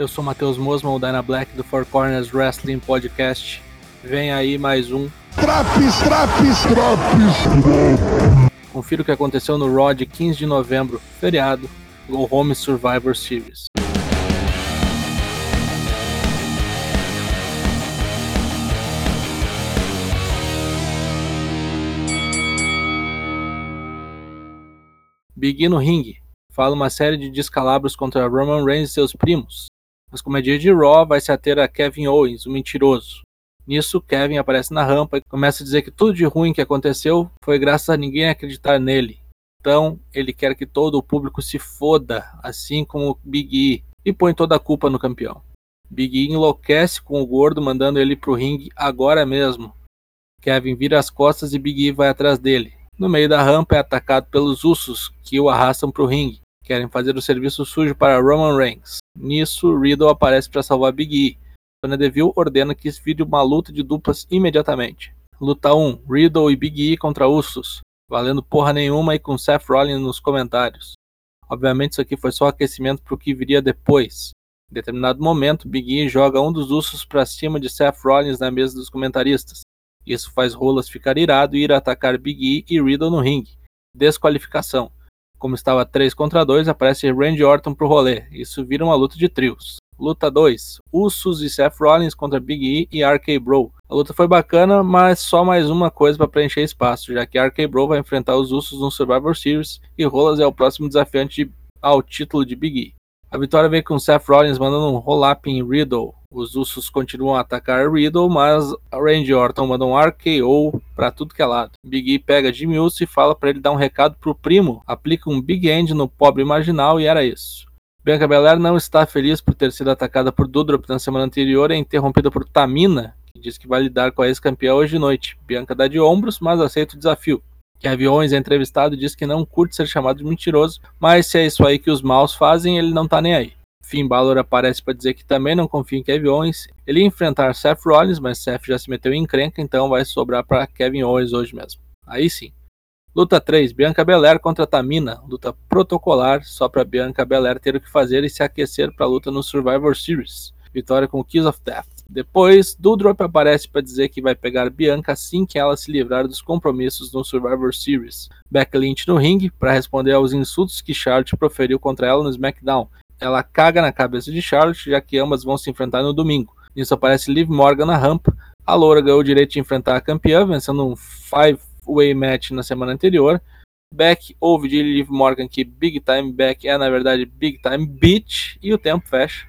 Eu sou Matheus Mosman, o Dyna Black do Four Corners Wrestling Podcast. Vem aí mais um. Traps, traps, traps! Confira o que aconteceu no Raw de 15 de novembro, feriado, Go Home Survivor Series. Big no ringue. Fala uma série de descalabros contra Roman Reigns e seus primos. Mas como dia de Raw, vai se ater a Kevin Owens, o mentiroso. Nisso, Kevin aparece na rampa e começa a dizer que tudo de ruim que aconteceu foi graças a ninguém acreditar nele. Então, ele quer que todo o público se foda, assim como Big E, e põe toda a culpa no campeão. Big E enlouquece com o gordo, mandando ele pro ringue agora mesmo. Kevin vira as costas e Big E vai atrás dele. No meio da rampa é atacado pelos Usos, que o arrastam pro ringue. Querem fazer o serviço sujo para Roman Reigns. Nisso, Riddle aparece para salvar Big E. Sonya Deville ordena que vire uma luta de duplas imediatamente. Luta 1: Riddle e Big E contra Usos, valendo porra nenhuma e com Seth Rollins nos comentários. Obviamente isso aqui foi só aquecimento para o que viria depois. Em determinado momento, Big E joga um dos Usos para cima de Seth Rollins na mesa dos comentaristas. Isso faz Rolas ficar irado e ir atacar Big E e Riddle no ringue. Desqualificação. Como estava 3 contra 2, aparece Randy Orton pro rolê. Isso vira uma luta de trios. Luta 2: Usos e Seth Rollins contra Big E e RK Bro. A luta foi bacana, mas só mais uma coisa para preencher espaço, já que RK Bro vai enfrentar os Usos no Survivor Series e Rolas é o próximo desafiante ao título de Big E. A vitória veio com Seth Rollins mandando um roll-up em Riddle. Os Usos continuam a atacar Riddle, mas Randy Orton manda um RKO pra tudo que é lado. Big E pega Jimmy Uso e fala para ele dar um recado pro primo, aplica um Big End no pobre marginal e era isso. Bianca Belair não está feliz por ter sido atacada por Dudrop na semana anterior e é interrompida por Tamina, que diz que vai lidar com a ex-campeã hoje de noite. Bianca dá de ombros, mas aceita o desafio. Kevin Owens é entrevistado e diz que não curte ser chamado de mentiroso, mas se é isso aí que os maus fazem, ele não tá nem aí. Finn Balor aparece para dizer que também não confia em Kevin Owens. Ele ia enfrentar Seth Rollins, mas Seth já se meteu em encrenca, então vai sobrar para Kevin Owens hoje mesmo. Aí sim. Luta 3, Bianca Belair contra Tamina, luta protocolar só para Bianca Belair ter o que fazer e se aquecer para a luta no Survivor Series. Vitória com Kiss of Death. Depois, Doudrop aparece para dizer que vai pegar Bianca assim que ela se livrar dos compromissos no Survivor Series. Lynch no ringue para responder aos insultos que Charlotte proferiu contra ela no SmackDown. Ela caga na cabeça de Charlotte, já que ambas vão se enfrentar no domingo. Nisso aparece Liv Morgan na rampa. A Loura ganhou o direito de enfrentar a campeã, vencendo um five-way match na semana anterior. Beck ouve de Liv Morgan que Big Time Beck é na verdade Big Time Bitch e o tempo fecha.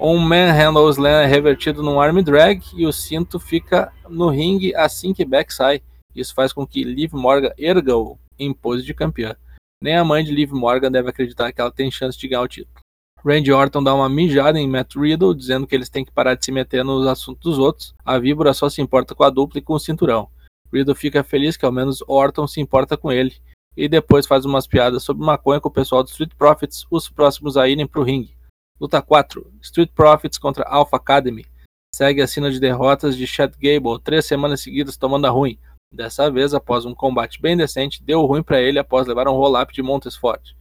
Um Manhandle Slam é revertido num arm drag e o cinto fica no ringue assim que Beck sai. Isso faz com que Liv Morgan erga-o em pose de campeã. Nem a mãe de Liv Morgan deve acreditar que ela tem chance de ganhar o título. Randy Orton dá uma mijada em Matt Riddle, dizendo que eles têm que parar de se meter nos assuntos dos outros. A víbora só se importa com a dupla e com o cinturão. Riddle fica feliz que ao menos Orton se importa com ele. E depois faz umas piadas sobre maconha com o pessoal do Street Profits, os próximos a irem pro ringue. Luta 4: Street Profits contra Alpha Academy. Segue a cena de derrotas de Chad Gable, três semanas seguidas tomando a ruim. Dessa vez, após um combate bem decente, deu ruim para ele após levar um roll-up de Montesfort.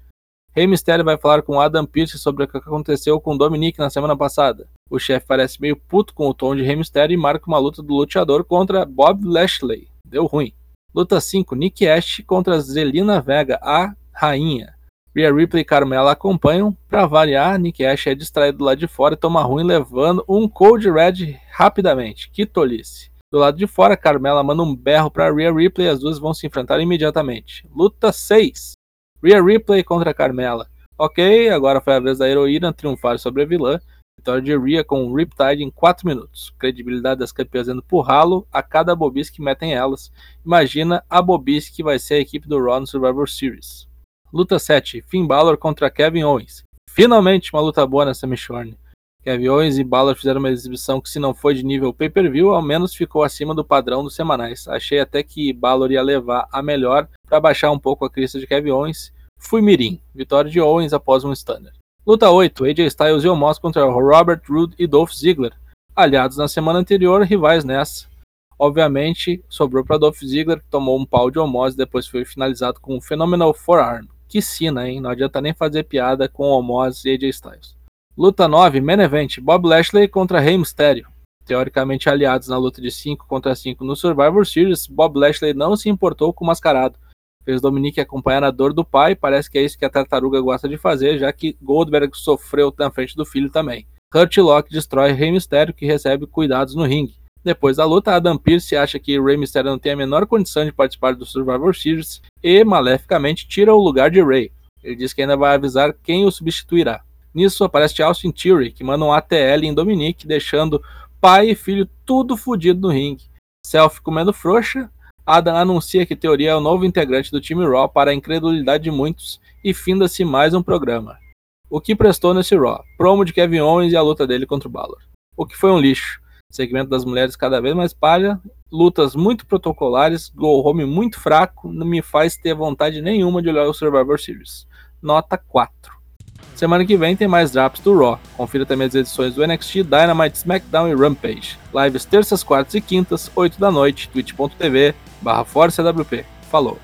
Rey Mysterio vai falar com Adam Pearce sobre o que aconteceu com Dominic na semana passada. O chefe parece meio puto com o tom de Rey Mysterio e marca uma luta do luteador contra Bob Lashley. Deu ruim. Luta 5: Nick Ash contra Zelina Vega, a rainha. Rhea Ripley e Carmela acompanham. Para variar, Nick Ash é distraído lá de fora e toma ruim levando um Cold Red rapidamente. Que tolice. Do lado de fora, Carmela manda um berro para Rhea Ripley e as duas vão se enfrentar imediatamente. Luta 6. Rhea Ripley contra Carmela. Ok, agora foi a vez da heroína triunfar sobre a vilã. Vitória de Rhea com um Riptide em 4 minutos. Credibilidade das campeãs indo pro ralo a cada bobice que metem elas. Imagina a bobice que vai ser a equipe do Raw no Survivor Series. Luta 7, Finn Balor contra Kevin Owens. Finalmente uma luta boa nessa Michorne. Kevin Owens e Balor fizeram uma exibição que se não foi de nível pay-per-view, ao menos ficou acima do padrão dos semanais. Achei até que Balor ia levar a melhor para baixar um pouco a crista de Kevin Owens. Fui mirim. Vitória de Owens após um stunner. Luta 8, AJ Styles e Omos contra Robert Roode e Dolph Ziggler. Aliados na semana anterior, rivais nessa. Obviamente, sobrou para Dolph Ziggler, que tomou um pau de Omos e depois foi finalizado com um Phenomenal Forearm. Que sina, hein? Não adianta nem fazer piada com Omos e AJ Styles. Luta 9, Main Event, Bob Lashley contra Rey Mysterio. Teoricamente aliados na luta de 5 contra 5 no Survivor Series, Bob Lashley não se importou com o mascarado. Fez Dominique acompanhar a dor do pai, parece que é isso que a tartaruga gosta de fazer, já que Goldberg sofreu na frente do filho também. Hurt Lock destrói Rey Mysterio, que recebe cuidados no ringue. Depois da luta, Adam Pearce acha que Rey Mysterio não tem a menor condição de participar do Survivor Series e, maleficamente, tira o lugar de Rey. Ele diz que ainda vai avisar quem o substituirá. Nisso aparece Austin Theory, que manda um ATL em Dominique, deixando pai e filho tudo fodido no ringue. Self comendo frouxa, Adam anuncia que Teoria é o novo integrante do time Raw para a incredulidade de muitos e finda-se mais um programa. O que prestou nesse Raw? Promo de Kevin Owens e a luta dele contra o Balor. O que foi um lixo. Segmento das mulheres cada vez mais palha, lutas muito protocolares, go home muito fraco, não me faz ter vontade nenhuma de olhar o Survivor Series. Nota 4. Semana que vem tem mais drops do Raw. Confira também as edições do NXT, Dynamite, SmackDown e Rampage. Lives terças, quartas e quintas, 8 da noite, twitch.tv barra Falou!